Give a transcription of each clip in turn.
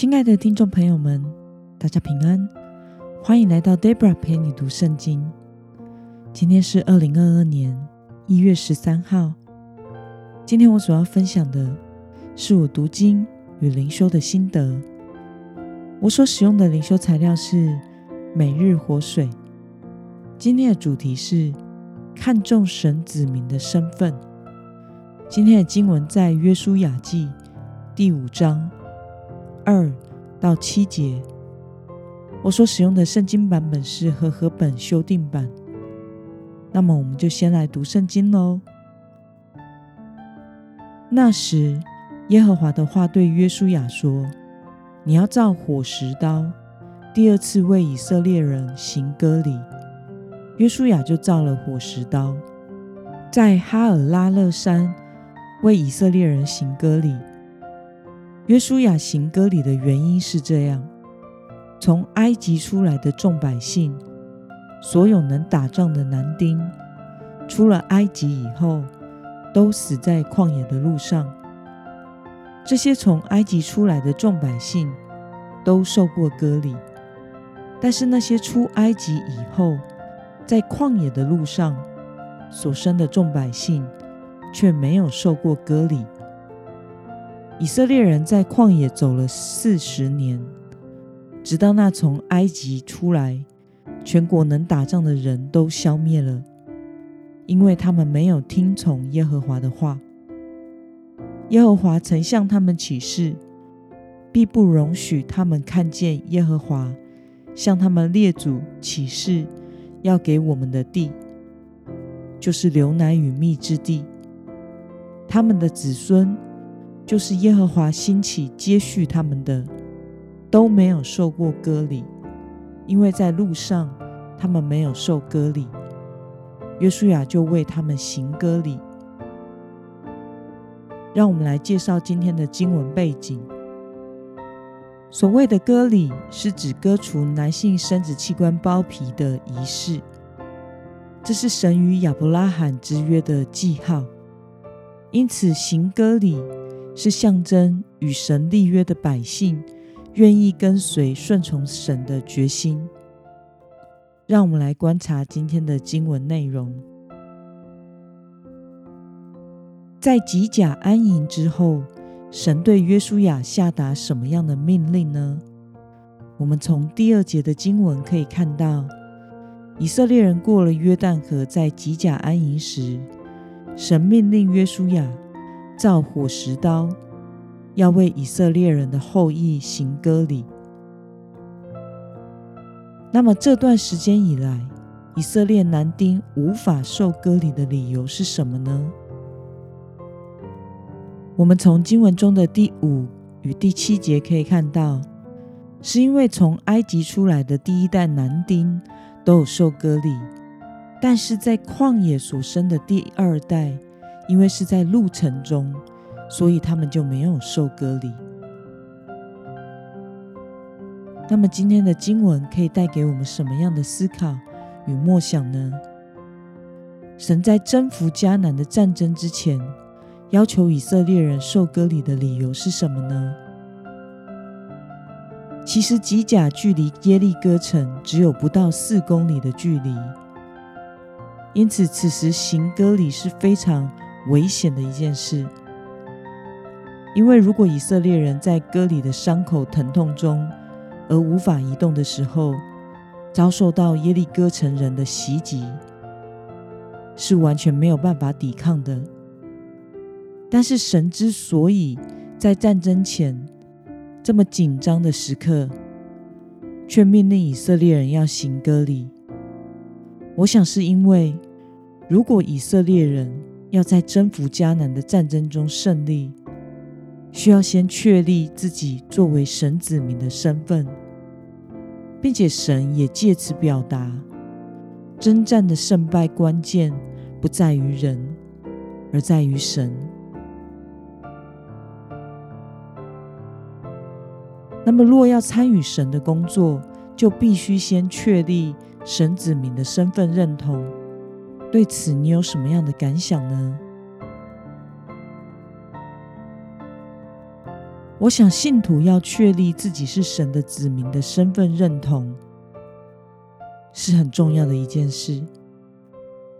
亲爱的听众朋友们，大家平安，欢迎来到 Debra 陪你读圣经。今天是二零二二年一月十三号。今天我所要分享的是我读经与灵修的心得。我所使用的灵修材料是每日活水。今天的主题是看重神子民的身份。今天的经文在约书亚记第五章。二到七节，我所使用的圣经版本是和合本修订版。那么，我们就先来读圣经喽。那时，耶和华的话对约书亚说：“你要造火石刀，第二次为以色列人行割礼。”约书亚就造了火石刀，在哈尔拉勒山为以色列人行割礼。约书亚行割礼的原因是这样：从埃及出来的众百姓，所有能打仗的男丁，出了埃及以后，都死在旷野的路上。这些从埃及出来的众百姓，都受过割礼，但是那些出埃及以后，在旷野的路上所生的众百姓，却没有受过割礼。以色列人在旷野走了四十年，直到那从埃及出来、全国能打仗的人都消灭了，因为他们没有听从耶和华的话。耶和华曾向他们起誓，必不容许他们看见耶和华向他们列祖起誓要给我们的地，就是流奶与蜜之地，他们的子孙。就是耶和华兴起接续他们的，都没有受过割礼，因为在路上他们没有受割礼。约书亚就为他们行割礼。让我们来介绍今天的经文背景。所谓的割礼，是指割除男性生殖器官包皮的仪式，这是神与亚伯拉罕之约的记号，因此行割礼。是象征与神立约的百姓愿意跟随顺从神的决心。让我们来观察今天的经文内容。在吉甲安营之后，神对约书亚下达什么样的命令呢？我们从第二节的经文可以看到，以色列人过了约旦河，在吉甲安营时，神命令约书亚。造火石刀，要为以色列人的后裔行割礼。那么这段时间以来，以色列男丁无法受割礼的理由是什么呢？我们从经文中的第五与第七节可以看到，是因为从埃及出来的第一代男丁都有受割礼，但是在旷野所生的第二代。因为是在路程中，所以他们就没有受割礼。那么今天的经文可以带给我们什么样的思考与默想呢？神在征服迦南的战争之前，要求以色列人受割礼的理由是什么呢？其实吉甲距离耶利哥城只有不到四公里的距离，因此此时行割礼是非常。危险的一件事，因为如果以色列人在割礼的伤口疼痛中而无法移动的时候，遭受到耶利哥城人的袭击，是完全没有办法抵抗的。但是神之所以在战争前这么紧张的时刻，却命令以色列人要行割礼，我想是因为如果以色列人。要在征服迦南的战争中胜利，需要先确立自己作为神子民的身份，并且神也借此表达，征战的胜败关键不在于人，而在于神。那么，若要参与神的工作，就必须先确立神子民的身份认同。对此，你有什么样的感想呢？我想，信徒要确立自己是神的子民的身份认同，是很重要的一件事，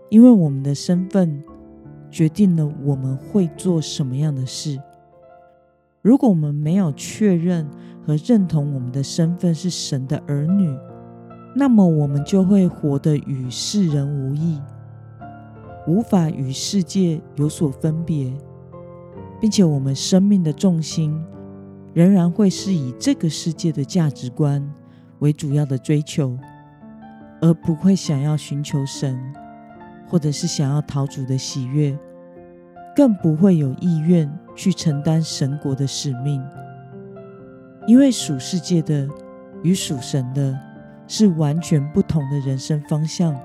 因为我们的身份决定了我们会做什么样的事。如果我们没有确认和认同我们的身份是神的儿女，那么我们就会活得与世人无异，无法与世界有所分别，并且我们生命的重心。仍然会是以这个世界的价值观为主要的追求，而不会想要寻求神，或者是想要逃主的喜悦，更不会有意愿去承担神国的使命。因为属世界的与属神的是完全不同的人生方向，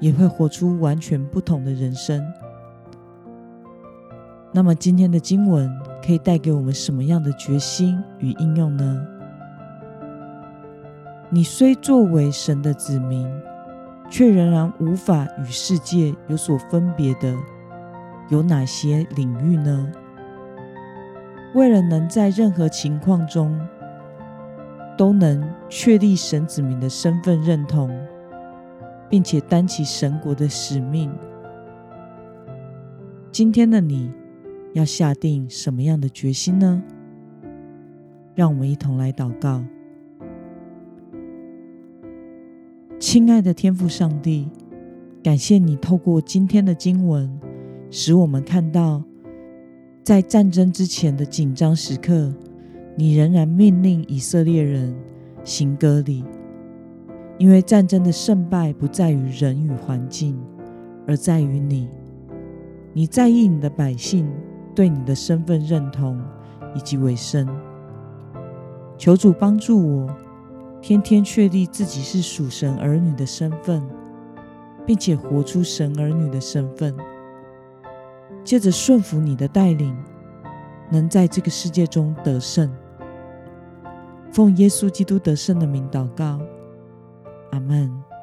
也会活出完全不同的人生。那么今天的经文可以带给我们什么样的决心与应用呢？你虽作为神的子民，却仍然无法与世界有所分别的，有哪些领域呢？为了能在任何情况中都能确立神子民的身份认同，并且担起神国的使命，今天的你。要下定什么样的决心呢？让我们一同来祷告。亲爱的天父上帝，感谢你透过今天的经文，使我们看到，在战争之前的紧张时刻，你仍然命令以色列人行割礼，因为战争的胜败不在于人与环境，而在于你。你在意你的百姓。对你的身份认同以及尾声，求主帮助我，天天确立自己是属神儿女的身份，并且活出神儿女的身份。接着顺服你的带领，能在这个世界中得胜。奉耶稣基督得胜的名祷告，阿曼